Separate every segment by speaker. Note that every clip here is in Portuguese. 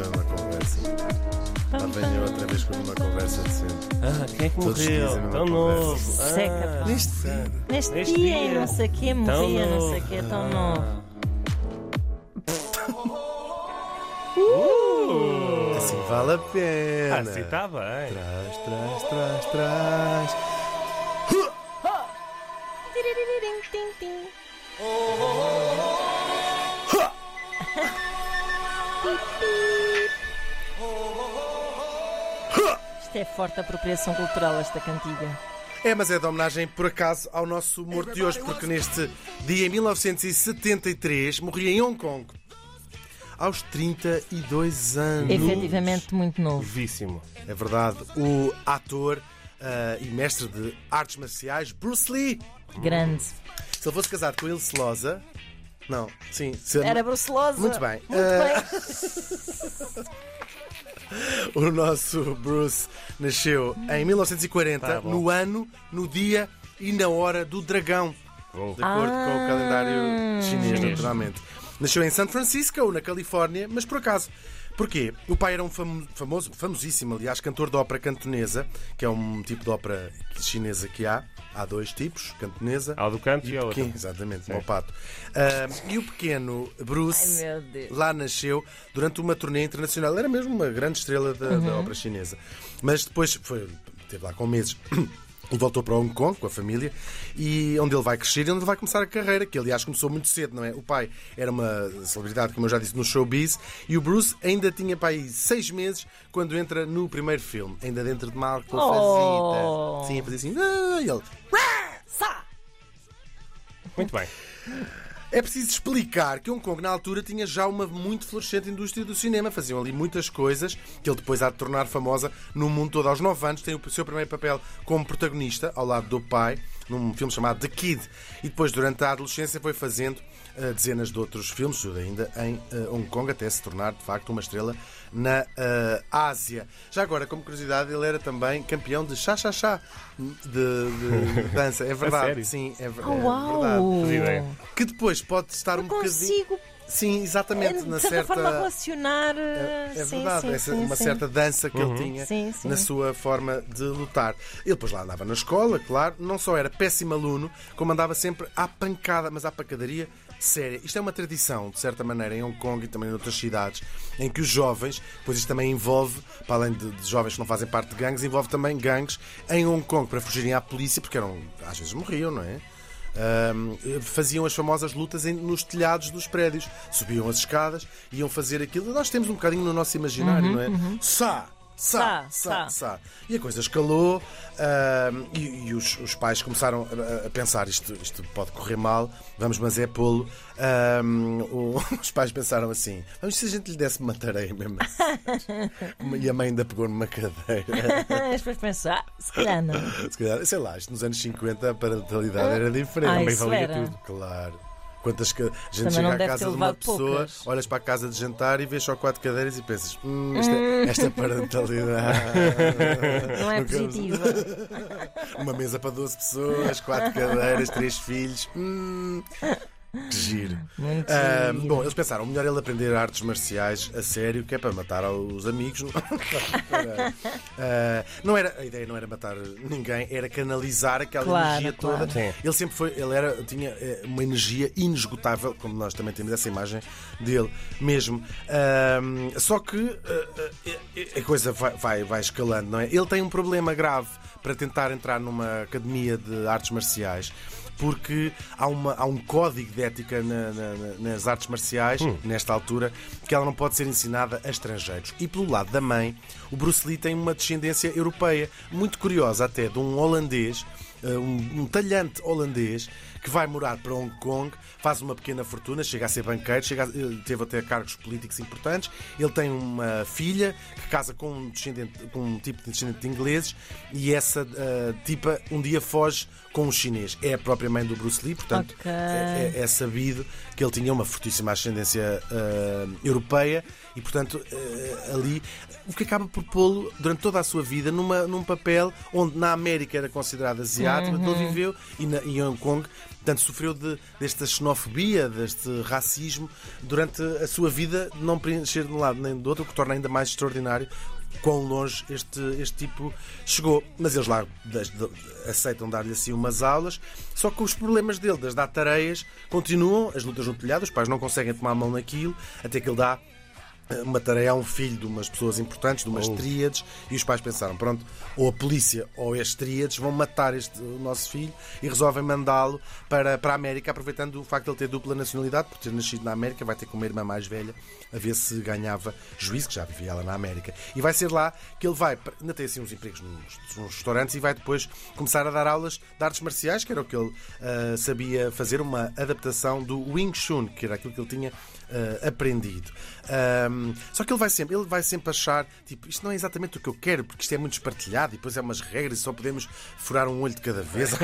Speaker 1: foi uma conversa. Lá venho outra vez com uma conversa decente.
Speaker 2: Ah, quem é que
Speaker 1: Todos
Speaker 2: morreu?
Speaker 1: a mesma
Speaker 2: Tão novo.
Speaker 3: Seca.
Speaker 2: Ah,
Speaker 1: Neste dia.
Speaker 3: Neste,
Speaker 2: Neste
Speaker 3: dia,
Speaker 2: dia.
Speaker 3: não sei o quê,
Speaker 2: tão
Speaker 3: morria, não sei o
Speaker 2: novo.
Speaker 3: quê, tão
Speaker 2: Ah.
Speaker 3: novo.
Speaker 2: Uh!
Speaker 1: Assim vale a pena.
Speaker 2: Ah, sim, está bem.
Speaker 1: Trás, trás, trás, trás.
Speaker 3: Tiriririm, Isto é forte apropriação cultural, esta cantiga.
Speaker 1: É, mas é de homenagem, por acaso, ao nosso morto de hoje, porque neste dia, em 1973, morria em Hong Kong. Aos 32 anos.
Speaker 3: Efetivamente muito novo.
Speaker 2: Novíssimo.
Speaker 1: É verdade. O ator ah, e mestre de artes marciais, Bruce Lee.
Speaker 3: Grande.
Speaker 1: Se ele fosse casado com Ilse Loza. Não, sim. se-
Speaker 3: Era brucelosa.
Speaker 1: Muito bem.
Speaker 3: Muito
Speaker 1: Ah, O nosso Bruce nasceu em 1940,
Speaker 2: Tá
Speaker 1: no ano, no dia e na hora do dragão.
Speaker 2: Oh.
Speaker 1: De acordo com o
Speaker 3: Ah.
Speaker 1: calendário chinês,
Speaker 2: Chinês.
Speaker 1: naturalmente. Nasceu em San Francisco, na Califórnia, mas por acaso. Porquê? O pai era um famo- famoso, famosíssimo, aliás, cantor de ópera cantonesa, que é um tipo de ópera chinesa que há. Há dois tipos, cantonesa.
Speaker 2: Ao do canto e
Speaker 1: e
Speaker 2: ao
Speaker 1: o
Speaker 2: outro.
Speaker 1: pequeno, exatamente, como o pato. Ah, e o pequeno Bruce
Speaker 3: Ai,
Speaker 1: lá nasceu durante uma turnê internacional. Era mesmo uma grande estrela da, da ópera chinesa. Mas depois foi, esteve lá com meses. E voltou para Hong Kong com a família, e onde ele vai crescer e onde ele vai começar a carreira, que aliás começou muito cedo, não é? O pai era uma celebridade, como eu já disse, no showbiz, e o Bruce ainda tinha pai seis meses quando entra no primeiro filme, ainda dentro de alcofazita.
Speaker 3: Oh.
Speaker 1: Sim, a fazer assim, ah, e ele!
Speaker 2: Muito bem.
Speaker 1: É preciso explicar que Hong Kong, na altura, tinha já uma muito florescente indústria do cinema. Faziam ali muitas coisas que ele depois há de tornar famosa no mundo todo. Aos 9 anos tem o seu primeiro papel como protagonista, ao lado do pai, num filme chamado The Kid. E depois, durante a adolescência, foi fazendo eh, dezenas de outros filmes, ainda em eh, Hong Kong, até se tornar, de facto, uma estrela na eh, Ásia. Já agora, como curiosidade, ele era também campeão de chá-chá-chá de, de dança. É verdade. Sim, é, ver-
Speaker 3: Oh,
Speaker 1: é verdade. Que depois pode estar um bocadinho.
Speaker 3: Consigo,
Speaker 1: Sim, exatamente.
Speaker 3: de
Speaker 1: na
Speaker 3: certa
Speaker 1: certa.
Speaker 3: forma, relacionar.
Speaker 1: É, é
Speaker 3: sim,
Speaker 1: verdade,
Speaker 3: sim,
Speaker 1: essa,
Speaker 3: sim,
Speaker 1: uma
Speaker 3: sim.
Speaker 1: certa dança que ele tinha
Speaker 3: Sim, sim.
Speaker 1: na sua forma de lutar. Ele depois lá andava na escola, claro, não só era péssimo aluno, como andava sempre à pancada, mas à pancadaria séria. Isto é uma tradição, de certa maneira, em Hong Kong e também em outras cidades, em que os jovens, pois isto também envolve, para além de, de jovens que não fazem parte de gangues, envolve também gangues em Hong Kong para fugirem à polícia, porque eram, às vezes morriam, não é? Ahm, faziam as famosas lutas em- nos telhados dos prédios. Subiam as escadas, iam fazer aquilo. Nós temos um bocadinho no nosso imaginário, não é? Sá! Sá,
Speaker 3: Sá,
Speaker 1: sá,
Speaker 3: sá.
Speaker 1: E a coisa escalou ahm, e, e os, os pais começaram a, a pensar isto, isto pode correr mal, vamos, mas é pô-lo. O- os pais pensaram assim: vamos se a gente lhe desse uma tareia mesmo assim. E a mãe ainda pegou numa cadeira.
Speaker 3: Depois pensar, ah, se calhar não.
Speaker 1: Se calhar, sei lá, isto nos anos 50 a parentalidade era diferente.
Speaker 3: Ah,
Speaker 2: Também
Speaker 3: isso
Speaker 2: valia
Speaker 3: era.
Speaker 2: tudo.
Speaker 1: Claro. Quantas a gente
Speaker 3: Também
Speaker 1: chega à casa de uma pessoa,
Speaker 3: poucas.
Speaker 1: olhas para a casa de jantar e vês só quatro cadeiras e pensas, hum, esta, esta parentalidade.
Speaker 3: Não é positiva.
Speaker 1: Uma mesa para 12 pessoas, quatro cadeiras, três filhos. Hum, que giro.
Speaker 3: Muito
Speaker 1: Ah,
Speaker 3: giro.
Speaker 1: bom, eles pensaram, melhor ele aprender artes marciais a sério, que é para matar os amigos. Ah, não era, a ideia não era matar ninguém, era canalizar aquela
Speaker 3: Claro,
Speaker 1: energia
Speaker 3: claro.
Speaker 1: toda.
Speaker 2: Sim.
Speaker 1: Ele sempre foi, ele era, tinha eh, uma energia inesgotável, como nós também temos essa imagem dele mesmo. Ahm, só que eh, eh, a coisa vai, vai, vai escalando, não é? Ele tem um problema grave para tentar entrar numa academia de artes marciais. Porque há, uma, há um código de ética na- na- na- nas artes marciais, nesta altura, que ela não pode ser ensinada a estrangeiros. E pelo lado da mãe, o Bruce Lee tem uma descendência europeia, muito curiosa até, de um holandês uh, um, um talhante holandês que vai morar para Hong Kong, faz uma pequena fortuna, chega a ser banqueiro, chega a- ele teve até cargos políticos importantes. Ele tem uma filha que casa com um, descendente, com um tipo de descendente de ingleses e essa uh, tipa um dia foge com um chinês. É a própria mãe do Bruce Lee, portanto
Speaker 3: Ok.
Speaker 1: é, é- é sabido que ele tinha uma fortíssima ascendência uh, europeia e, portanto, uh, ali o que acaba por pô-lo durante toda a sua vida numa, num papel onde na América era considerado asiático,
Speaker 3: Uhum.
Speaker 1: então ele viveu e na, em Hong Kong Portanto, sofreu de, desta xenofobia, deste racismo durante a sua vida, não preencher de um lado nem do outro, o que torna ainda mais extraordinário quão longe este, este tipo chegou. Mas eles lá aceitam dar-lhe assim umas aulas, só que os problemas dele, das dar tareias, continuam, as lutas no telhado, os pais não conseguem tomar a mão naquilo, até que ele dá eh, uma tarefa a um filho de umas pessoas importantes, de umas tríades, e os pais pensaram: pronto, ou a polícia ou as tríades vão matar este o nosso filho e resolvem mandá-lo para, para a América, aproveitando o facto de ele ter dupla nacionalidade, por ter nascido na América, vai ter com uma irmã mais velha, a ver se ganhava juízo, que já vivia ela na América. E vai ser lá que ele vai, ainda tem assim uns empregos nos, nos restaurantes, e vai depois começar a dar aulas de artes marciais, que era o que ele ah, sabia fazer, uma adaptação do Wing Chun, que era aquilo que ele tinha ah, aprendido. Ahm, só que ele vai sempre, ele vai sempre achar, tipo, isto não é exatamente o que eu quero, porque isto é muito espartilhado e depois é umas regras e só podemos furar um olho de cada vez.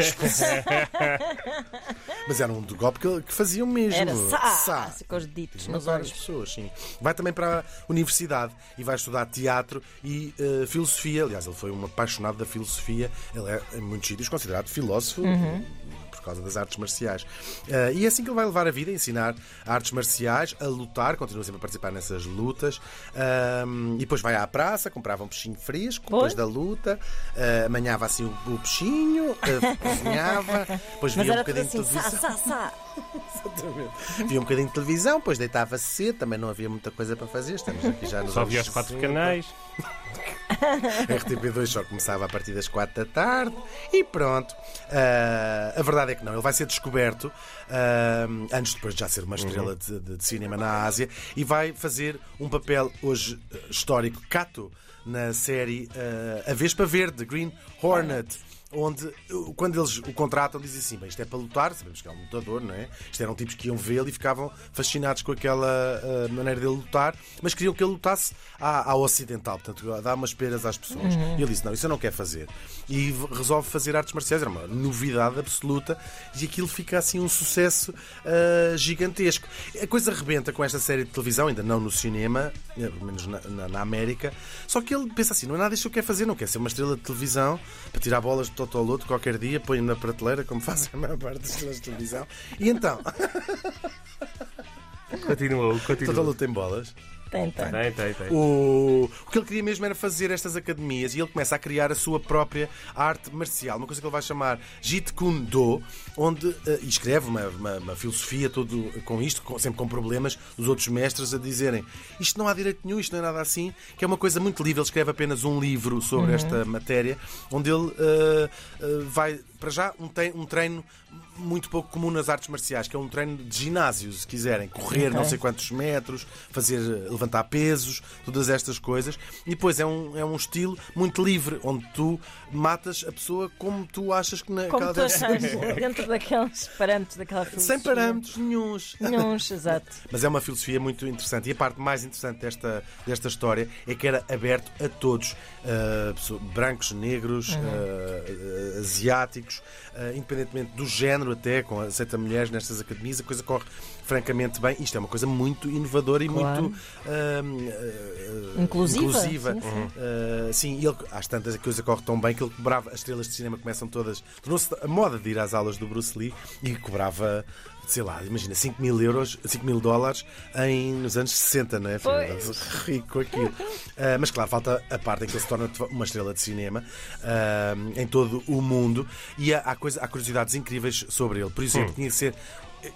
Speaker 1: Mas era um de golpe que, que faziam mesmo.
Speaker 3: Era sá,
Speaker 1: Sá.
Speaker 3: assim, com os ditos nos olhos.
Speaker 1: pessoas, sim. Vai também para a universidade e vai estudar teatro e eh, filosofia. Aliás, ele foi um apaixonado da filosofia. Ele é, em muitos sítios, considerado filósofo. Por causa das artes marciais. Eh, e é assim que ele vai levar a vida, a ensinar artes marciais, a lutar, continua sempre a participar nessas lutas. Ahm, e depois vai à praça, comprava um peixinho fresco depois
Speaker 3: Pois.
Speaker 1: da luta, eh, amanhava assim o, o peixinho, eh, cozinhava, depois via um bocadinho de
Speaker 3: assim,
Speaker 1: televisão.
Speaker 3: sá, sá, sá.
Speaker 1: Exatamente. Via um bocadinho de televisão, depois deitava cedo, também não havia muita coisa para fazer. Estamos aqui já nos
Speaker 2: Só havia os quatro
Speaker 1: 60.
Speaker 2: canais.
Speaker 1: RTP2 só começava a partir das 4 da tarde e pronto. Ah, a verdade é que não, ele vai ser descoberto ah, antes depois de já ser uma estrela de, de- de cinema na Ásia e vai fazer um papel hoje eh, histórico, Cato, na série ah, A Vespa Verde, Green Hornet. Onde, uh, quando eles o contratam, dizem assim: bem, isto é para lutar, sabemos que é um lutador, não é? Isto eram tipos que iam vê-lo e ficavam fascinados com aquela ah, maneira dele lutar, mas queriam que ele lutasse à, à ocidental, portanto, a dar umas peras às pessoas. E ele disse: não, isso eu não quero fazer. E resolve fazer artes marciais, era uma novidade absoluta, e aquilo fica assim um sucesso ah, gigantesco. A coisa rebenta com esta série de televisão, ainda não no cinema, eh, pelo menos na, na- na América, só que ele pensa assim: não é nada isto que eu quero fazer, não quero ser uma estrela de televisão para tirar bolas de Totoloto qualquer dia, põe na prateleira, como fazem a maior parte das estrelas de televisão. E então,
Speaker 2: Continuou, continuou.
Speaker 1: Totoloto tem bolas.
Speaker 3: Tem, tem.
Speaker 2: Tem, tem, tem.
Speaker 1: O... o que ele queria mesmo era fazer estas academias e ele começa a criar a sua própria arte marcial, uma coisa que ele vai chamar Jeet Kune Do, onde e escreve uma, uma- uma filosofia todo com isto, com- sempre com problemas dos outros mestres a dizerem isto não há direito nenhum, isto não é nada assim, que é uma coisa muito livre. Ele escreve apenas um livro sobre esta matéria, onde ele eh, eh, vai para já um, te- um treino muito pouco comum nas artes marciais, que é um treino de ginásio, se quiserem, correr
Speaker 3: Ok.
Speaker 1: não sei quantos metros, fazer levantar pesos, todas estas coisas. E depois é um, é um estilo muito livre, onde tu matas a pessoa como tu achas que
Speaker 3: Como
Speaker 1: naquela
Speaker 3: tu achas, dentro daqueles parâmetros daquela filosofia.
Speaker 1: Sem parâmetros nenhuns.
Speaker 3: Nenhuns, exato.
Speaker 1: Mas é uma filosofia muito interessante. E a parte mais interessante desta, desta história é que era aberto a todos: uh, brancos, negros, uh, uh, asiáticos, uh, independentemente do género, até, com aceita mulheres nestas academias, a coisa corre francamente bem. Isto é uma coisa muito inovadora e
Speaker 3: Claro.
Speaker 1: muito uh, uh,
Speaker 3: Inclusiva,
Speaker 1: inclusiva.
Speaker 3: sim, sim.
Speaker 1: Uh, sim, e ele, às tantas a coisa corre tão bem que ele cobrava, as estrelas de cinema começam todas. Tornou-se a moda de ir às aulas do Bruce Lee e cobrava. Sei lá, imagina, 5 mil euros, 5 mil dólares em, nos anos 60, não é?
Speaker 3: Pois.
Speaker 1: Rico aquilo. Uh, mas claro, falta a parte em que ele se torna uma estrela de cinema uh, em todo o mundo e há, há, coisa, há curiosidades incríveis sobre ele. Por exemplo, tinha que ser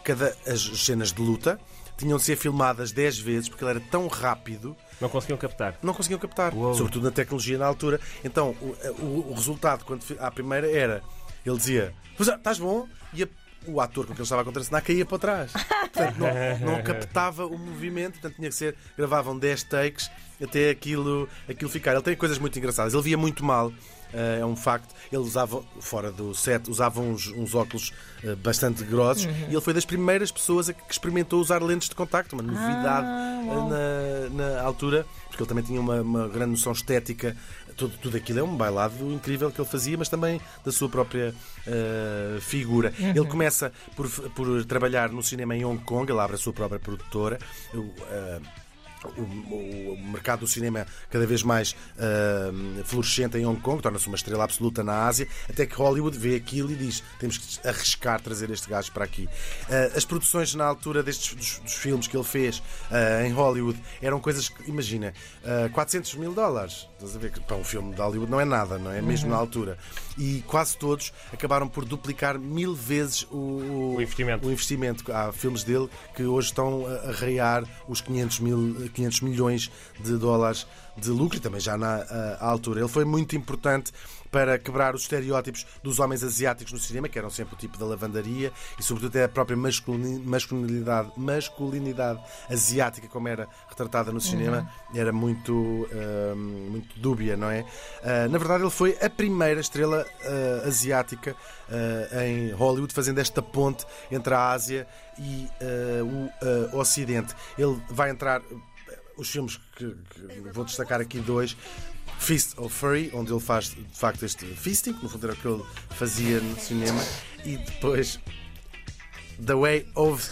Speaker 1: cada as cenas de luta tinham de ser filmadas 10 vezes porque ele era tão rápido
Speaker 2: Não conseguiam captar.
Speaker 1: não conseguiam captar,
Speaker 2: Uou.
Speaker 1: sobretudo na tecnologia na altura. Então, o, o- o resultado, quando à primeira, era ele dizia: "Pois é, estás bom? E a- o ator com quem ele estava a contracenar caía para trás. Portanto, não, não captava o movimento, portanto, tinha que ser. gravavam 10 takes até aquilo, aquilo ficar. Ele tem coisas muito engraçadas. Ele via muito mal. eh, é um facto. Ele usava, fora do set, usava uns, uns óculos eh, bastante grossos e ele foi das primeiras pessoas a que experimentou usar lentes de contacto, uma novidade
Speaker 3: Ah, uau.
Speaker 1: na, na altura, porque ele também tinha uma, uma grande noção estética. Tudo, tudo aquilo é um bailado incrível que ele fazia, mas também da sua própria eh, figura. Ele começa por, por trabalhar no cinema em Hong Kong, ele abre a sua própria produtora. Eu, eh, o, o- mercado do cinema cada vez mais ah, florescente em Hong Kong, torna-se uma estrela absoluta na Ásia, até que Hollywood vê aquilo e diz: temos que arriscar trazer este gajo para aqui. Ah, as produções na altura destes dos, dos filmes que ele fez ah, em Hollywood eram coisas que, imagina, ah, 400 mil dólares. Estás a ver que para um filme de Hollywood não é nada, não é? Mesmo na altura. E quase todos acabaram por duplicar mil vezes o, o-
Speaker 2: O investimento.
Speaker 1: o investimento. Há filmes dele que hoje estão a arraiar os 500, mil, 500 milhões de dólares de lucro e também já na ah, altura. Ele foi muito importante para quebrar os estereótipos dos homens asiáticos no cinema, que eram sempre o tipo da lavandaria e, sobretudo, até a própria masculini- masculinidade, masculinidade asiática, como era retratada no cinema, era muito, ah, muito dúbia, não é? Ah, na verdade, ele foi a primeira estrela ah, asiática em Hollywood, fazendo esta ponte entre a Ásia e o Ocidente. Ele vai entrar. Os filmes que, que vou destacar aqui dois. Fist of Fury, onde ele faz de facto este fisting, no fundo era o que ele fazia no cinema, e depois The Way of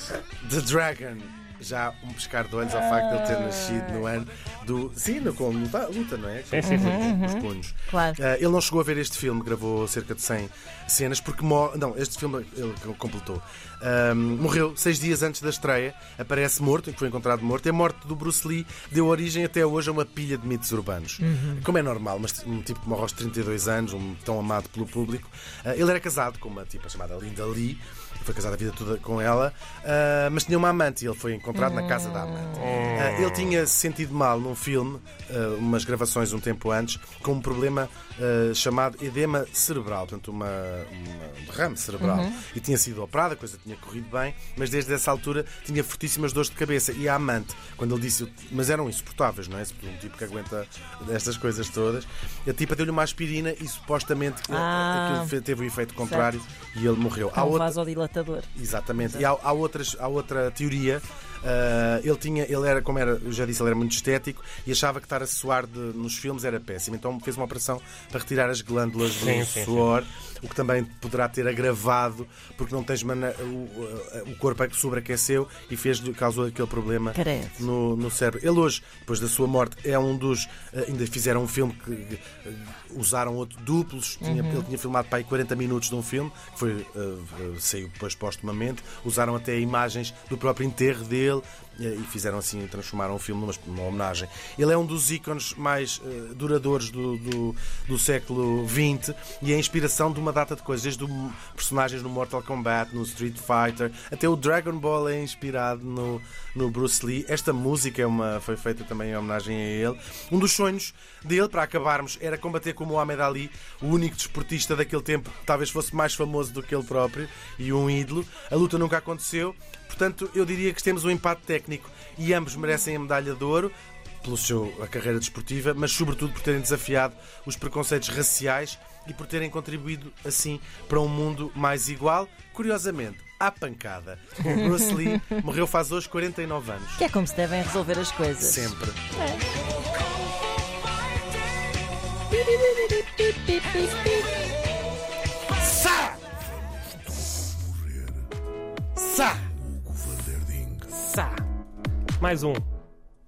Speaker 1: the Dragon. Já um pescar de olhos ao facto de ele ter nascido no ano do. Sim, no, com luta, luta, não é?
Speaker 2: Sim, sim, sim.
Speaker 1: Os punhos.
Speaker 3: Claro.
Speaker 1: Ah, ele não chegou a ver este filme, gravou cerca de 100 cenas, porque mo- não, este filme ele completou. Ahm, morreu seis dias antes da estreia, aparece morto, foi encontrado morto. E a morte do Bruce Lee deu origem até hoje a uma pilha de mitos urbanos. Como é normal, mas um tipo que morre aos 32 anos, um tão amado pelo público. Ah, ele era casado com uma tipa chamada Linda Lee. Foi casado a vida toda com ela, ah, mas tinha uma amante e ele foi encontrado na casa da amante. Ah, ele tinha se sentido mal num filme, ah, umas gravações um tempo antes, com um problema ah, chamado edema cerebral, portanto, uma, uma derrame cerebral. E tinha sido operado, a coisa tinha corrido bem, mas desde essa altura tinha fortíssimas dores de cabeça. E a amante, quando ele disse, mas eram insuportáveis, não é? Um tipo que aguenta estas coisas todas, a tipa deu-lhe uma aspirina e supostamente
Speaker 3: Ah.
Speaker 1: aquilo teve o efeito contrário e ele morreu. Há
Speaker 3: É um
Speaker 1: outra-
Speaker 3: vasodilatador.
Speaker 1: Exatamente. E há, há outras, há outra teoria. Ah, ele tinha, ele era, como era, eu já disse, ele era muito estético e achava que estar a suar de- nos filmes era péssimo. Então fez uma operação para retirar as glândulas do
Speaker 2: Sim, sim, sim.
Speaker 1: O que também poderá ter agravado, porque não tens mana- o, o corpo é que sobreaqueceu e fez causou aquele problema no, no cérebro. Ele hoje, depois da sua morte, é um dos. eh, Ainda fizeram um filme que eh, usaram outro duplos. Tinha- Ele tinha filmado para aí 40 minutos de um filme, que foi, eh, saiu depois postumamente. Usaram até imagens do próprio enterro dele e fizeram assim, transformaram o filme numa, numa homenagem. Ele é um dos ícones mais eh, duradouros do, do, do século XX e é a inspiração de uma data de coisas, desde personagens no Mortal Kombat, no Street Fighter, até o Dragon Ball é inspirado no, no Bruce Lee. Esta música é uma, foi feita também em homenagem a ele. Um dos sonhos dele, para acabarmos, era combater como o Muhammad Ali, o único desportista daquele tempo que talvez fosse mais famoso do que ele próprio e um ídolo. A luta nunca aconteceu, portanto, eu diria que temos um empate técnico e ambos merecem a medalha de ouro pelo seu a carreira desportiva, mas sobretudo por terem desafiado os preconceitos raciais e por terem contribuído assim para um mundo mais igual. Curiosamente, à pancada. O Bruce Lee morreu faz hoje 49 anos.
Speaker 3: Que é como se devem resolver as coisas.
Speaker 1: Sempre. Sá! Sá!
Speaker 2: Sá. Mais um.